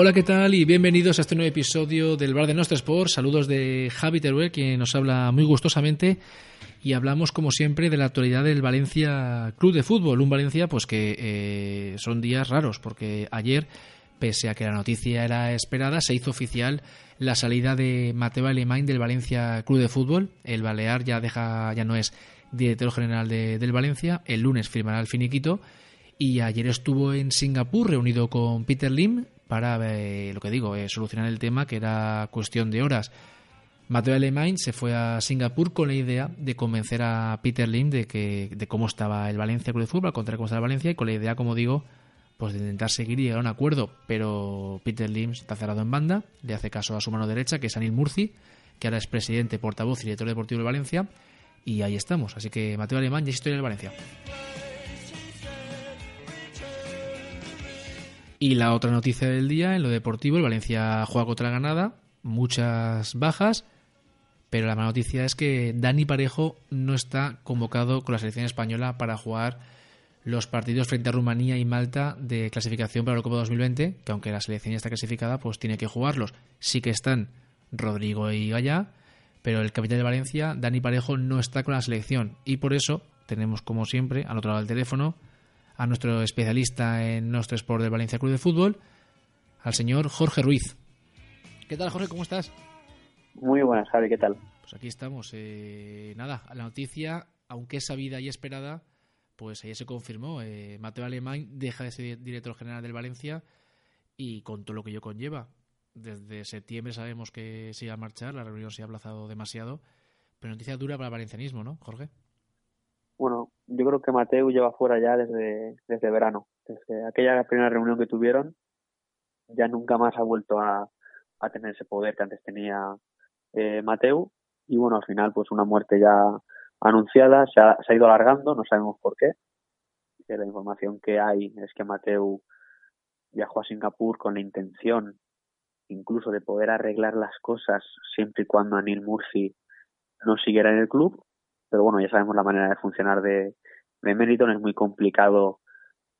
Hola, ¿qué tal? Y bienvenidos a este nuevo episodio del Bar de Nostro Sport. Saludos de Javi Teruel, quien nos habla muy gustosamente. Y hablamos, como siempre, de la actualidad del Valencia Club de Fútbol. Un Valencia, pues que eh, son días raros, porque ayer, pese a que la noticia era esperada, se hizo oficial la salida de Mateo Alemán del Valencia Club de Fútbol. El Balear ya deja, ya no es director general de- del Valencia. El lunes firmará el finiquito. Y ayer estuvo en Singapur reunido con Peter Lim para, eh, lo que digo, eh, solucionar el tema que era cuestión de horas. Mateo Alemán se fue a Singapur con la idea de convencer a Peter Lim de que de cómo estaba el Valencia Club de Fútbol, contra cómo estaba el Valencia y con la idea, como digo, pues de intentar seguir y llegar a un acuerdo. Pero Peter Lim está cerrado en banda, le hace caso a su mano derecha, que es Anil Murci, que ahora es presidente, portavoz y director deportivo de Valencia. Y ahí estamos. Así que Mateo Alemán ya es historia del Valencia. Y la otra noticia del día, en lo deportivo, el Valencia juega contra Granada, muchas bajas, pero la mala noticia es que Dani Parejo no está convocado con la selección española para jugar los partidos frente a Rumanía y Malta de clasificación para la Copa 2020, que aunque la selección ya está clasificada, pues tiene que jugarlos. Sí que están Rodrigo y Gallá, pero el capitán de Valencia, Dani Parejo, no está con la selección. Y por eso tenemos, como siempre, al otro lado del teléfono, a nuestro especialista en nuestro sport del Valencia Club de Fútbol, al señor Jorge Ruiz. ¿Qué tal, Jorge? ¿Cómo estás? Muy buenas, Javi, ¿qué tal? Pues aquí estamos. eh, nada, la noticia, aunque es sabida y esperada, pues ayer se confirmó. eh, Mateo Alemán deja de ser director general del Valencia y con todo lo que ello conlleva. Desde septiembre sabemos que se iba a marchar, la reunión se ha aplazado demasiado, pero noticia dura para el valencianismo, ¿no, Jorge? Yo creo que Mateu lleva fuera ya desde, desde verano. Desde aquella primera reunión que tuvieron, ya nunca más ha vuelto a, a tener ese poder que antes tenía eh, Mateu. Y bueno, al final, pues una muerte ya anunciada, se ha, se ha ido alargando, no sabemos por qué. La información que hay es que Mateu viajó a Singapur con la intención incluso de poder arreglar las cosas siempre y cuando Anil Murci no siguiera en el club pero bueno, ya sabemos la manera de funcionar de, de Meriton, es muy complicado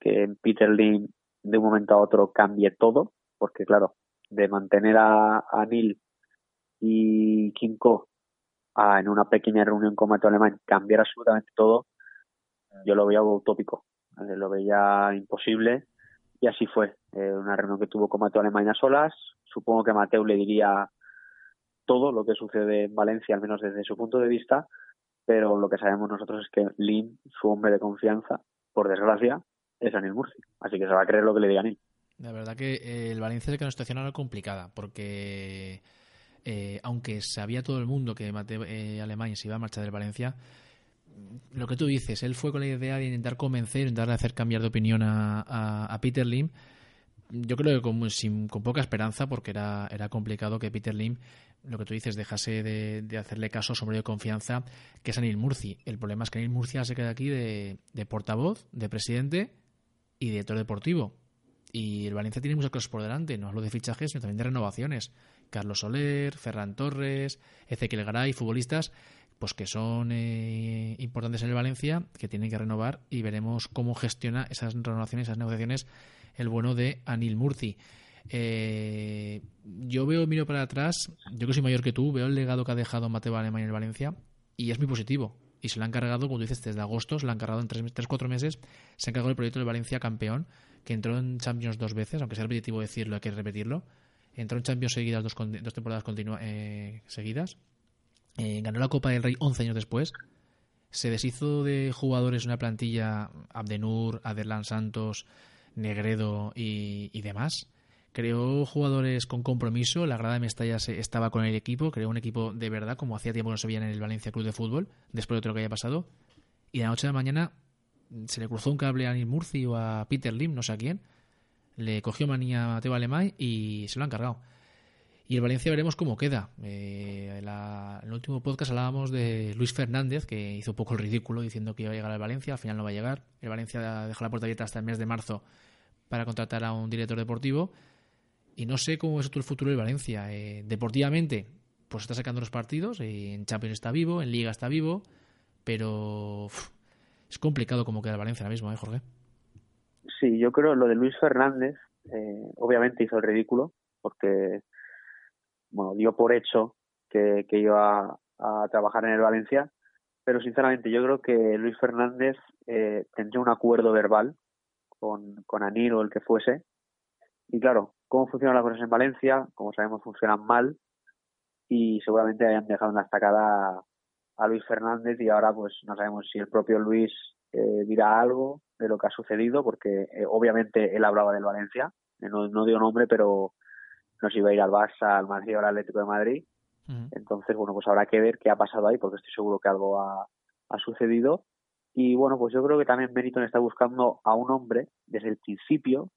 que Peter Lim de un momento a otro cambie todo, porque claro, de mantener a, a Neil y Kim Ko a, en una pequeña reunión con Mateo Alemán cambiar absolutamente todo, yo lo veía utópico, eh, lo veía imposible. Y así fue. Eh, una reunión que tuvo con Mateo Alemán a solas, supongo que Mateo le diría todo lo que sucede en Valencia, al menos desde su punto de vista, pero lo que sabemos nosotros es que Lim, su hombre de confianza, por desgracia, es Anil Murci. Así que se va a creer lo que le diga Anil. La verdad que eh, el Valencia es que una situación ahora complicada, porque eh, aunque sabía todo el mundo que Mateo eh, Alemán se iba a marchar del Valencia, lo que tú dices, él fue con la idea de intentar convencer, intentar hacer cambiar de opinión a, a, a Peter Lim. Yo creo que con, sin, con poca esperanza, porque era, era complicado que Peter Lim, lo que tú dices, dejase de, de hacerle caso a su de confianza, que es Anil Murci. El problema es que Anil Murcia se queda aquí de, de portavoz, de presidente y director deportivo. Y el Valencia tiene muchas cosas por delante, no hablo de fichajes, sino también de renovaciones. Carlos Soler, Ferran Torres, Ezequiel Garay, futbolistas pues que son eh, importantes en el Valencia, que tienen que renovar y veremos cómo gestiona esas renovaciones, esas negociaciones el bueno de Anil Murci. Eh, yo veo, miro para atrás, yo que soy mayor que tú, veo el legado que ha dejado Mateo Alemán en el Valencia y es muy positivo. Y se lo han cargado, como tú dices, desde agosto, se lo han cargado en 3-4 meses, se ha encargado el proyecto del Valencia campeón, que entró en Champions dos veces, aunque sea repetitivo decirlo, hay que repetirlo. Entró en Champions seguidas dos, temporadas continua, eh, seguidas. Eh, ganó la Copa del Rey 11 años después. Se deshizo de jugadores una plantilla, Abdenur, Aderlan Santos, Negredo y demás. Creó jugadores con compromiso. La grada de Mestalla se- estaba con el equipo. Creó un equipo de verdad, como hacía tiempo no se veía en el Valencia Club de Fútbol, después de todo lo que había pasado. Y de la noche a la mañana se le cruzó un cable a Anil Murci o a Peter Lim, no sé a quién. Le cogió manía a Mateo Alemán y se lo han cargado. Y el Valencia veremos cómo queda. Eh, en, el último podcast hablábamos de Luis Fernández, que hizo un poco el ridículo diciendo que iba a llegar al Valencia, al final no va a llegar. El Valencia dejó la puerta abierta hasta el mes de marzo para contratar a un director deportivo. Y no sé cómo es el futuro del Valencia. Eh, deportivamente, pues está sacando los partidos. Eh, en Champions está vivo, en Liga está vivo. Pero es complicado cómo queda el Valencia ahora mismo, ¿eh, Jorge? Sí, yo creo lo de Luis Fernández, obviamente hizo el ridículo, porque bueno, dio por hecho que, iba a, trabajar en el Valencia, pero sinceramente yo creo que Luis Fernández eh, tendría un acuerdo verbal con, con Anil o el que fuese. Y claro, cómo funcionan las cosas en Valencia, como sabemos, funcionan mal y seguramente hayan dejado en la estacada a Luis Fernández y ahora pues no sabemos si el propio Luis eh, dirá algo de lo que ha sucedido, porque eh, obviamente él hablaba del Valencia, no, no dio nombre, pero no se iba a ir al Barça, al Madrid o al Atlético de Madrid. Entonces, bueno, pues habrá que ver qué ha pasado ahí, porque estoy seguro que algo ha, sucedido. Y bueno, pues yo creo que también Meriton está buscando a un hombre desde el principio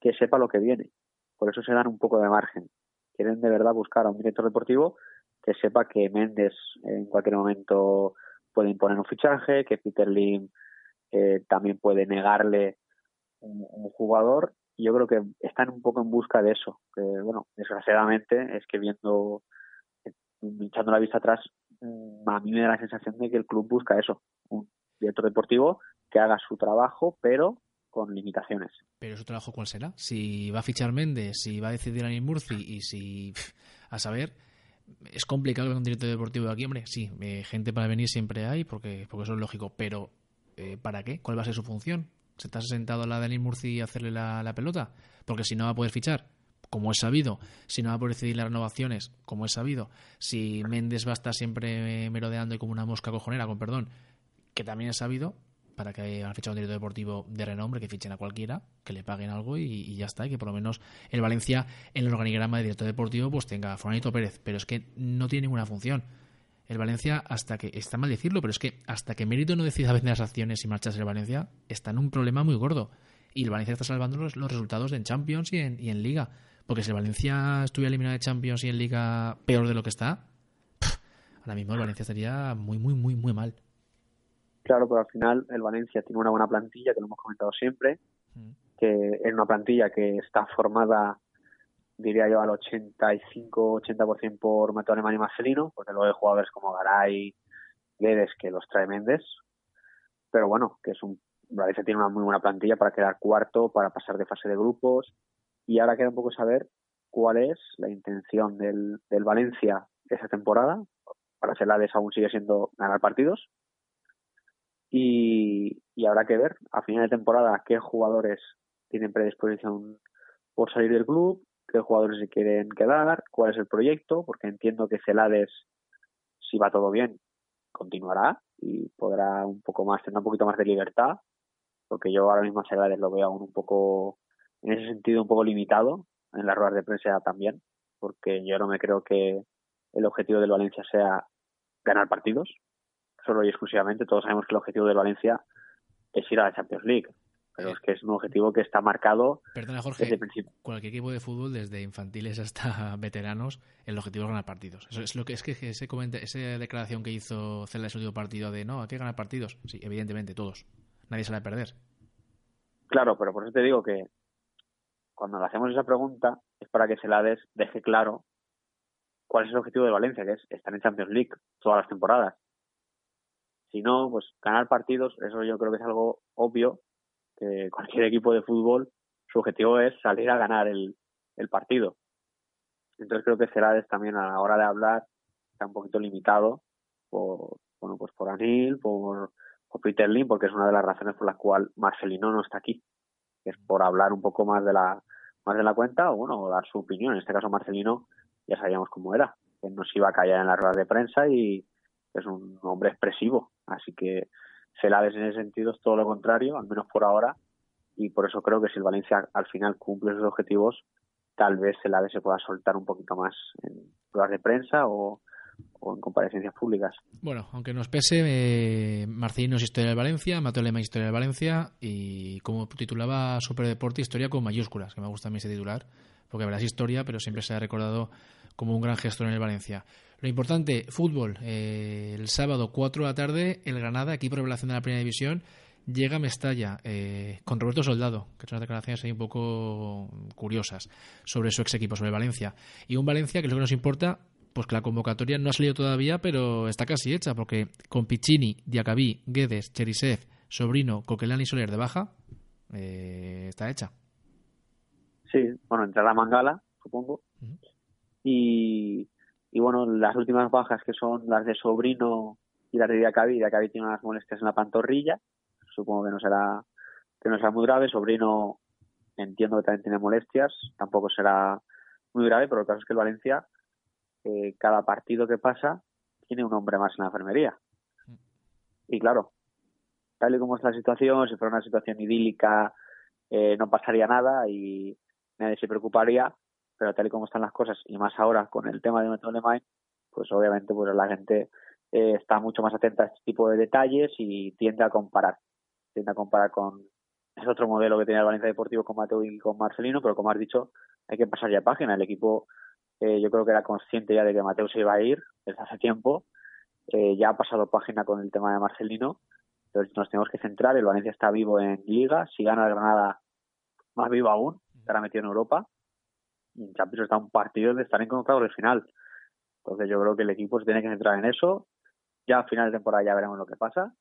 que sepa lo que viene. Por eso se dan un poco de margen. Quieren de verdad buscar a un director deportivo que sepa que Méndez en cualquier momento puede imponer un fichaje, que Peter Lim eh, también puede negarle un, jugador yo creo que están un poco en busca de eso. Bueno, desgraciadamente es que viendo, echando la vista atrás, mm, a mí me da la sensación de que el club busca eso, un director deportivo que haga su trabajo, pero limitaciones. Pero su trabajo cuál será? Si va a fichar Méndez, si va a decidir a Murci y si a saber es complicado un director deportivo de aquí, hombre, sí, eh, gente para venir siempre hay porque porque eso es lógico, pero eh, ¿para qué? ¿Cuál va a ser su función? se está sentado a la Denis Murci a hacerle la, pelota, porque si no va a poder fichar, como es sabido, si no va a poder decidir las renovaciones, como es sabido, si Méndez va a estar siempre merodeando y como una mosca cojonera, con perdón, que también es sabido, para que han fichado un director deportivo de renombre, que fichen a cualquiera, que le paguen algo y, ya está, y que por lo menos el Valencia en el organigrama de director deportivo pues tenga a Furanito Pérez, pero es que no tiene ninguna función el Valencia, hasta que, está mal decirlo, pero es que hasta que Mérito no decida vender las acciones y marcharse el Valencia, está en un problema muy gordo. Y el Valencia está salvando los, resultados en Champions y en, y en, Liga. Porque si el Valencia estuviera eliminado de Champions y en Liga peor de lo que está, ahora mismo el Valencia estaría muy, muy, muy, muy mal. Claro, pero al final el Valencia tiene una buena plantilla, que lo hemos comentado siempre, mm. que es una plantilla que está formada diría yo al 85-80% por Mateo Alemán y Marcelino, porque luego hay jugadores como Garay, Guedes que los trae Méndez, pero bueno, que es un Valencia tiene una muy buena plantilla para quedar cuarto, para pasar de fase de grupos, y ahora queda un poco saber cuál es la intención del, del Valencia esa temporada, para ser la de aún sigue siendo ganar partidos, y, y habrá que ver. A final de temporada qué jugadores tienen predisposición por salir del club, qué jugadores se quieren quedar, cuál es el proyecto, porque entiendo que Celades, si va todo bien, continuará y podrá un poco más, tener un poquito más de libertad, porque yo ahora mismo Celades lo veo aún un poco, en ese sentido, un poco limitado, en las ruedas de prensa también, porque yo no me creo que el objetivo del Valencia sea ganar partidos, solo y exclusivamente. Todos sabemos que el objetivo del Valencia es ir a la Champions League. Pero es que es un objetivo que está marcado Perdona, Jorge, desde el principio. Cualquier equipo de fútbol, desde infantiles hasta veteranos, el objetivo es ganar partidos. Eso es lo que es que ese esa declaración que hizo Cela en su último partido de no, hay que ganar partidos. Sí, evidentemente, todos. Nadie se la a perder. Claro, pero por eso te digo que cuando le hacemos esa pregunta es para que Celades deje claro cuál es el objetivo de Valencia, que es estar en Champions League todas las temporadas. Si no, pues ganar partidos, eso yo creo que es algo obvio que cualquier equipo de fútbol, su objetivo es salir a ganar el, el partido. Entonces creo que Cerades también a la hora de hablar está un poquito limitado por, bueno, pues por Anil, por, por Peter Lim, porque es una de las razones por las cuales Marcelino no está aquí. Es por hablar un poco más de la, más de la cuenta o bueno, dar su opinión. En este caso Marcelino ya sabíamos cómo era, que no se iba a callar en las ruedas de prensa y es un hombre expresivo. Así que Celades en ese sentido es todo lo contrario, al menos por ahora, y por eso creo que si el Valencia al final cumple sus objetivos, tal vez Celades se pueda soltar un poquito más en pruebas de prensa o, en comparecencias públicas. Bueno, aunque nos pese, eh, Marcelino es historia del Valencia, Mateo Lema historia del Valencia y como titulaba Superdeporte, historia con mayúsculas, que me gusta a mí ese titular, porque verás historia, pero siempre se ha recordado como un gran gestor en el Valencia. Lo importante, fútbol. Eh, el sábado 4 de la tarde, el Granada, equipo de revelación de la Primera División, llega a Mestalla eh, con Roberto Soldado, que son unas declaraciones ahí un poco curiosas sobre su ex equipo, sobre Valencia. Y un Valencia que es lo que nos importa, pues que la convocatoria no ha salido todavía, pero está casi hecha, porque con Piccini, Diacabí, Guedes, Cherisev, Sobrino, Coquelán y Soler de baja, eh, está hecha. Sí, bueno, entrará Mangala, supongo. Y, y bueno, las últimas bajas que son las de Sobrino y las de Diacabí. Diacabí tiene unas molestias en la pantorrilla, supongo que no será que no será muy grave. Sobrino entiendo que también tiene molestias, tampoco será muy grave, pero el caso es que el Valencia, eh, cada partido que pasa, tiene un hombre más en la enfermería. Y claro, tal y como es la situación, si fuera una situación idílica, eh, no pasaría nada y nadie se preocuparía, pero tal y como están las cosas, y más ahora con el tema de Metro Alemán, pues obviamente pues la gente eh, está mucho más atenta a este tipo de detalles y tiende a comparar. Tiende a comparar con ese otro modelo que tenía el Valencia Deportivo con Mateo y con Marcelino, pero como has dicho, hay que pasar ya página. El equipo eh, yo creo que era consciente ya de que Mateo se iba a ir desde hace tiempo. Eh, ya ha pasado página con el tema de Marcelino. Entonces nos tenemos que centrar. El Valencia está vivo en Liga. Si gana el Granada, más vivo aún. Estará metido en Europa. Y en Champions está un partido de estar en convocados del final. Entonces yo creo que el equipo se tiene que centrar en eso. Ya a final de temporada ya veremos lo que pasa.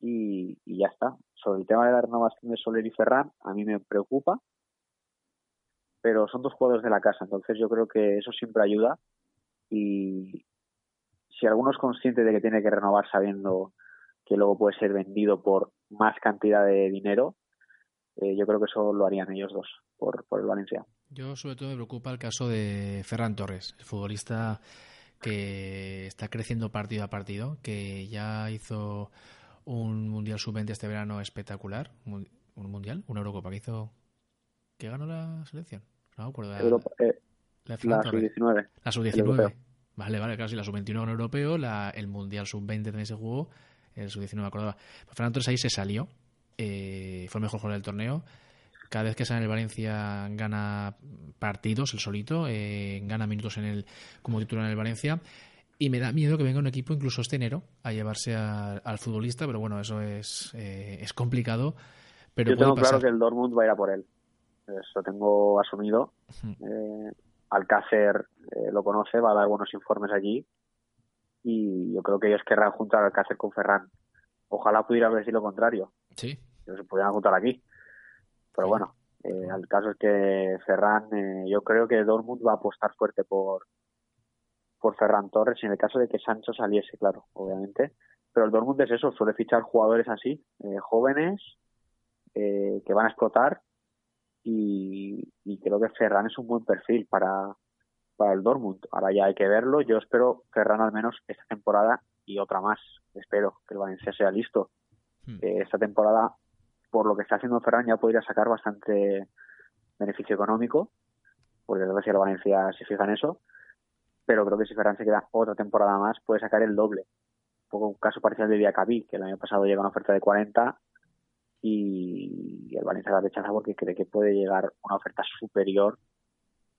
Y, y ya está. Sobre el tema de la renovación de Soler y Ferran, a mí me preocupa. Pero son dos jugadores de la casa, entonces yo creo que eso siempre ayuda. Y si alguno es consciente de que tiene que renovar sabiendo que luego puede ser vendido por más cantidad de dinero, eh, yo creo que eso lo harían ellos dos por, por el Valencia. Yo sobre todo me preocupa el caso de Ferran Torres, el futbolista que está creciendo partido a partido, que ya hizo un Mundial Sub-20 este verano espectacular, un un Mundial, una Eurocopa que hizo... ¿Qué ganó la selección? No me acuerdo. La, Europa, eh, la de Ferran la Torres. sub-19. La el sub-19. europeo. Vale, vale, claro, sí, la sub-21 ganó europeo, la, el Mundial sub-20 también se jugó, el sub-19 me acordaba. Pues Ferran Torres ahí se salió, eh, fue el mejor jugador del torneo. Cada vez que sale en el Valencia gana partidos, el solito, eh, gana minutos en el como titular en el Valencia. Y me da miedo que venga un equipo incluso este enero a llevarse a- al futbolista, pero bueno, eso es, eh, es complicado. Pero Yo puede tengo pasar. claro que el Dortmund va a ir a por él. Eso tengo asumido. Eh, Alcácer eh, lo conoce, va a dar buenos informes allí. Y yo creo que ellos querrán juntar a Alcácer con Ferran. Ojalá pudiera decir lo contrario, Sí, que se pudieran juntar aquí. Pero bueno, eh, el caso es que Ferran, eh, yo creo que Dortmund va a apostar fuerte por por Ferran Torres en el caso de que Sancho saliese, claro, obviamente. Pero el Dortmund es eso, suele fichar jugadores así, eh, jóvenes, eh, que van a explotar y, y creo que Ferran es un buen perfil para, para el Dortmund. Ahora ya hay que verlo. Yo espero Ferran al menos esta temporada y otra más. Espero que el Valencia sea listo. Hmm. Eh, esta temporada, por lo que está haciendo Ferran, ya podría sacar bastante beneficio económico, porque creo si el Valencia se fija en eso. Pero creo que si Ferran se queda otra temporada más, puede sacar el doble. Un poco un caso parcial de Diacabí, que el año pasado llega una oferta de 40 y el Valencia la rechaza porque cree que puede llegar una oferta superior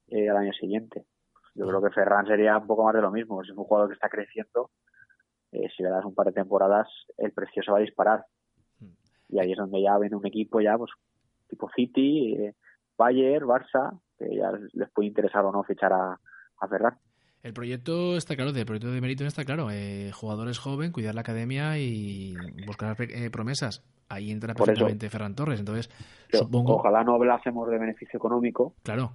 eh, al año siguiente. Yo creo que Ferran sería un poco más de lo mismo. Si es un jugador que está creciendo, eh, si le das un par de temporadas, el precio se va a disparar. Y ahí es donde ya viene un equipo ya, pues, tipo City, eh, Bayern, Barça, que ya les puede interesar o no fichar a, a Ferran. El proyecto está claro, el proyecto de Meriton está claro. Eh, jugadores joven, cuidar la academia y buscar eh, promesas. Ahí entra Por eso. perfectamente Ferran Torres. Entonces, supongo. Ojalá no hablásemos de beneficio económico, Claro,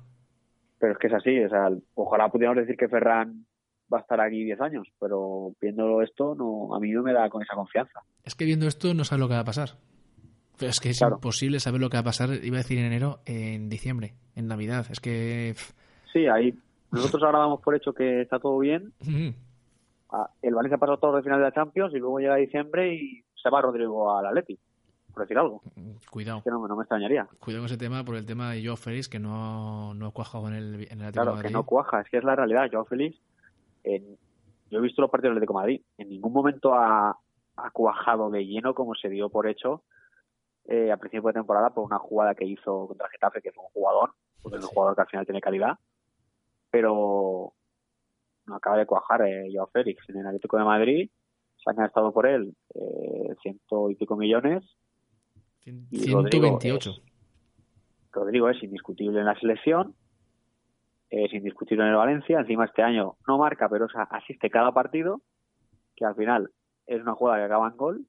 pero es que es así. O sea, ojalá pudiéramos decir que Ferran va a estar aquí 10 años, pero viéndolo esto, no, a mí no me da con esa confianza. es que viendo esto no sabes lo que va a pasar. Pero es que es Claro. imposible saber lo que va a pasar, iba a decir en enero, en diciembre, en Navidad. Es que. Sí, ahí nosotros ahora damos por hecho que está todo bien. Ah, El Valencia pasa todo de final de la Champions y luego llega diciembre y se va Rodrigo al Atleti, por decir algo. Cuidado, Que no, no me extrañaría. cuidado con ese tema por el tema de Joe Félix, que no, no ha cuajado en el, en el Atlético Claro, de que no cuaja, es que es la realidad. Joao Félix, en- yo he visto los partidos del Atlético de Madrid, en ningún momento ha, ha cuajado de lleno como se dio por hecho eh, a principio de temporada por una jugada que hizo contra Getafe, que fue un jugador, porque es un jugador que al final tiene calidad, pero no acaba de cuajar eh, Joao Félix en el Atlético de Madrid, se han gastado por él eh, ciento y pico millones. y Rodrigo 128. es- Rodrigo es indiscutible en la selección, es indiscutible en el Valencia, encima este año no marca, pero o sea, asiste cada partido, que al final es una jugada que acaba en gol.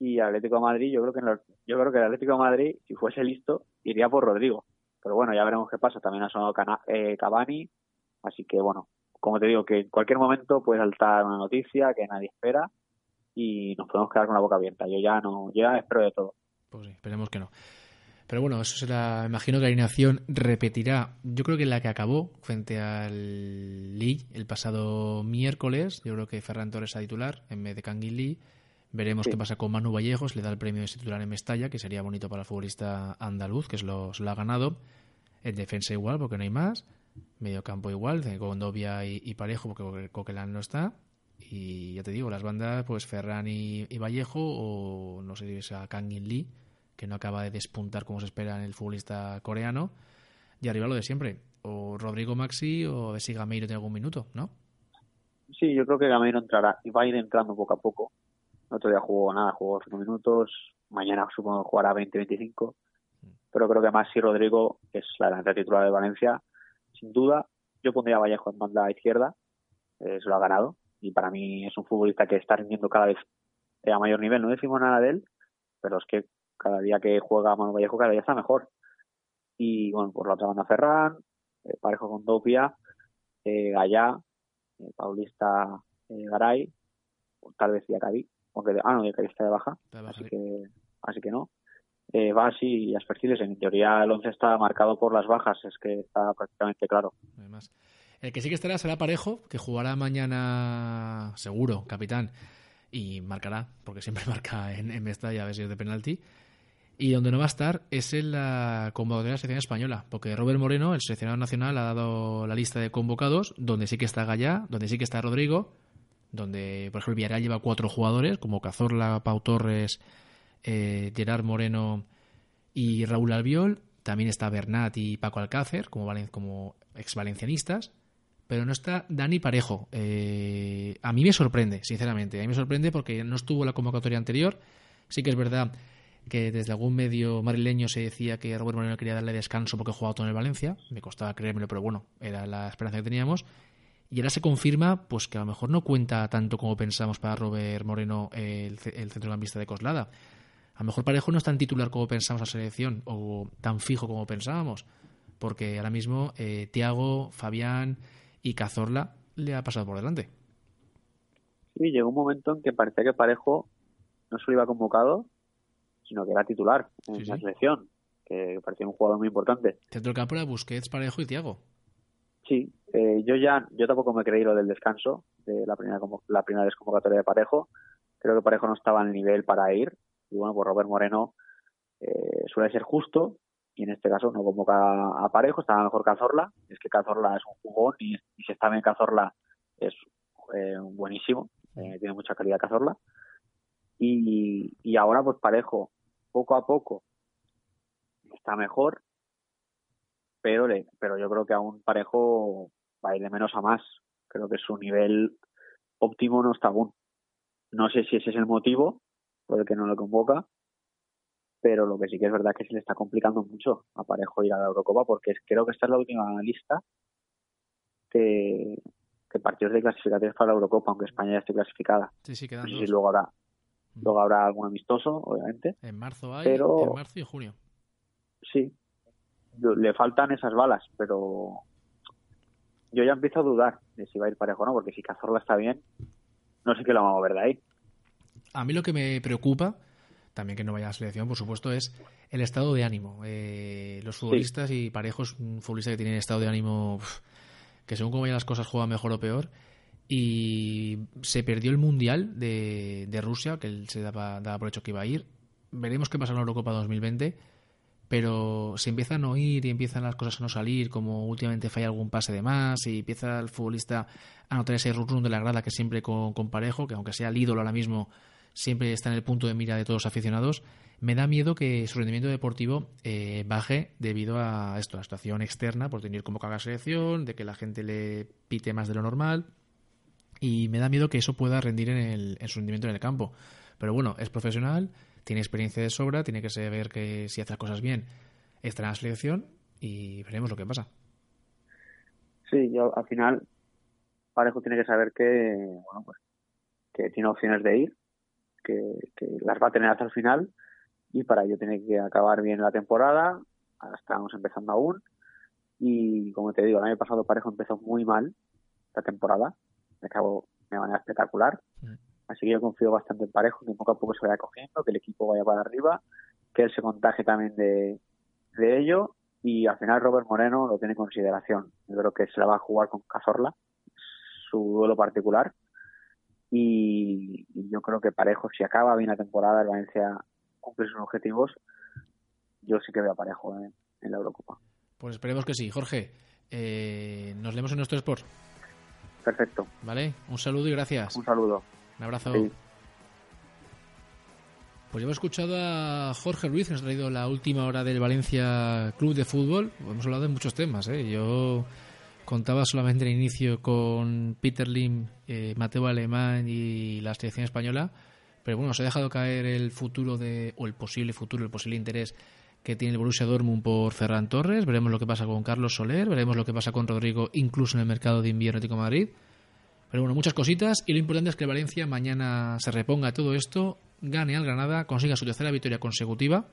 Y Atlético de Madrid, yo creo que en yo creo que el Atlético Madrid, si fuese listo, iría por Rodrigo. Pero bueno, ya veremos qué pasa. También ha sonado Cana- eh, Cavani, así que bueno, como te digo, que en cualquier momento puede saltar una noticia que nadie espera y nos podemos quedar con la boca abierta. Yo ya no, ya espero de todo. Pues sí, esperemos que no. Pero bueno, eso será. Imagino que la alineación repetirá. Yo creo que la que acabó frente al Lee el pasado miércoles. Yo creo que Ferran Torres a titular en vez de Kangin Lee. Veremos Sí. qué pasa con Manu Vallejos. Le da el premio de titular en Mestalla, que sería bonito para el futbolista andaluz, que es lo, lo ha ganado. En defensa igual, porque no hay más. Medio campo igual, con Dobia y, y Parejo, porque Coquelin no está. Y ya te digo, las bandas, pues Ferran y, y Vallejo, o no sé si es a Kangin Lee, que no acaba de despuntar como se espera en el futbolista coreano. Y arriba lo de siempre, o Rodrigo Maxi o a ver si Gameiro tiene algún minuto, ¿no? Sí, yo creo que Gameiro entrará y va a ir entrando poco a poco. Otro día jugó nada, jugó 5 minutos. Mañana supongo que jugará 20-25. Pero creo que Maxi Rodrigo es la delantera titular de Valencia. Sin duda, yo pondría a Vallejo en banda izquierda. Eh, lo ha ganado. Y para mí es un futbolista que está rindiendo cada vez eh, a mayor nivel. No decimos nada de él, pero es que cada día que juega Manu Vallejo, cada día está mejor. Y bueno, por la otra banda Ferran, eh, parejo con Dopia, eh, Gallá, eh, Paulista Garay, tal vez Yacabí, aunque ah no, Yacabí está de baja, Está de baja, así sí. que así que no. Eh, Basi y Asperciles, en teoría el 11 está marcado por las bajas, es que está prácticamente claro. Además. El que sí que estará será Parejo, que jugará mañana seguro, capitán, y marcará, porque siempre marca en, en Mestalla a ver si es de penalti. Y donde no va a estar es en la convocatoria de la selección española, porque Robert Moreno, el seleccionado nacional, ha dado la lista de convocados, donde sí que está Gallá, donde sí que está Rodrigo, donde, por ejemplo, Villarreal lleva cuatro jugadores, como Cazorla, Pau Torres, eh, Gerard Moreno y Raúl Albiol. También está Bernat y Paco Alcácer, como, valen- como ex-valencianistas. Pero no está Dani Parejo. Eh, a mí me sorprende, sinceramente. A mí me sorprende porque no estuvo la convocatoria anterior. Sí que es verdad que desde algún medio madrileño se decía que Robert Moreno quería darle descanso porque jugaba todo en el Valencia. Me costaba creérmelo, pero bueno, era la esperanza que teníamos. Y ahora se confirma pues que a lo mejor no cuenta tanto como pensamos para Robert Moreno el, el centrocampista de Coslada. A lo mejor Parejo no es tan titular como pensamos la selección o tan fijo como pensábamos. Porque ahora mismo eh, Tiago, Fabián y Cazorla le ha pasado por delante. Sí, llegó un momento en que parecía que Parejo no solo iba convocado, sino que era titular en Sí, la sí. selección, que parecía un jugador muy importante. Centro del campo era Busquets, Parejo y Tiago. Sí, eh, yo ya, yo tampoco me creí lo del descanso de la primera la primera desconvocatoria de Parejo. Creo que Parejo no estaba al nivel para ir. Y bueno, pues Robert Moreno eh, suele ser justo y en este caso no convoca a Parejo, estaba mejor Cazorla. Es que Cazorla es un jugón y, y si está bien Cazorla es eh, buenísimo, eh, tiene mucha calidad Cazorla. Y, y ahora pues Parejo poco a poco está mejor, pero le, pero yo creo que aún Parejo va a ir de menos a más. Creo que su nivel óptimo no está aún. No sé si ese es el motivo por el que no lo convoca, pero lo que sí que es verdad es que se le está complicando mucho a Parejo ir a la Eurocopa porque creo que esta es la última lista que, que partidos de clasificatorios para la Eurocopa, aunque España ya esté clasificada. Sí, sí, No quedan sé dos. si luego habrá, luego habrá algún amistoso, obviamente. En marzo hay, Pero- en marzo y junio. Sí, le faltan esas balas, pero yo ya empiezo a dudar de si va a ir Parejo o no, porque si Cazorla está bien, no sé qué lo vamos a mover de ahí. A mí lo que me preocupa, también que no vaya a la selección, por supuesto, es el estado de ánimo. Eh, los futbolistas y parejos, un futbolista que tiene estado de ánimo que según cómo vayan las cosas juega mejor o peor. Y se perdió el Mundial de, de Rusia, que él se daba, daba por hecho que iba a ir. Veremos qué pasa en la Eurocopa 2020. Pero si empiezan a oír y empiezan las cosas a no salir, como últimamente falla algún pase de más y empieza el futbolista a notar ese run de la grada que siempre con, con Parejo, que aunque sea el ídolo ahora mismo, siempre está en el punto de mira de todos los aficionados, me da miedo que su rendimiento deportivo eh, baje debido a esto, a la situación externa, por tener como caga selección, de que la gente le pite más de lo normal, y me da miedo que eso pueda rendir en, el, en su rendimiento en el campo. Pero bueno, es profesional, tiene experiencia de sobra, tiene que saber que si hace las cosas bien, estará en la selección y veremos lo que pasa. Sí, yo al final Parejo tiene que saber que, bueno, pues, que tiene opciones de ir, que, que las va a tener hasta el final y para ello tiene que acabar bien la temporada. Ahora estamos empezando aún y como te digo, el año pasado Parejo empezó muy mal la temporada, acabó de manera espectacular. Mm. Así que yo confío bastante en Parejo, que poco a poco se vaya cogiendo, que el equipo vaya para arriba, que él se contagie también de, de ello y al final Robert Moreno lo tiene en consideración. Yo creo que se la va a jugar con Cazorla, su duelo particular. Y, y yo creo que Parejo, si acaba bien la temporada, el Valencia cumple sus objetivos, yo sí que veo a Parejo en, en la Eurocopa. Pues esperemos que sí. Jorge, eh, nos leemos en nuestro Sport, Perfecto. ¿vale? Un saludo y gracias. Un saludo. Un abrazo. Sí. Pues hemos escuchado a Jorge Ruiz, que nos ha traído la última hora del Valencia Club de Fútbol. Hemos hablado de muchos temas. ¿eh? Yo contaba solamente el inicio con Peter Lim, eh, Mateo Alemán y la selección española. Pero bueno, se ha dejado caer el futuro de, o el posible futuro, el posible interés que tiene el Borussia Dortmund por Ferran Torres. Veremos lo que pasa con Carlos Soler, veremos lo que pasa con Rodrigo, incluso en el mercado de invierno de Madrid. Pero bueno, muchas cositas y lo importante es que el Valencia mañana se reponga todo esto, gane al Granada, consiga su tercera victoria consecutiva,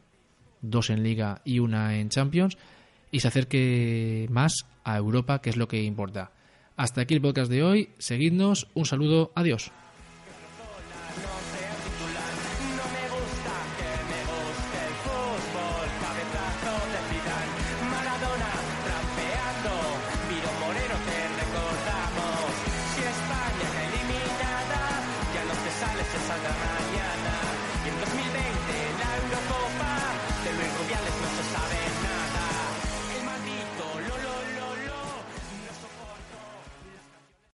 dos en Liga y una en Champions, y se acerque más a Europa, que es lo que importa. Hasta aquí el podcast de hoy, seguidnos, un saludo, adiós.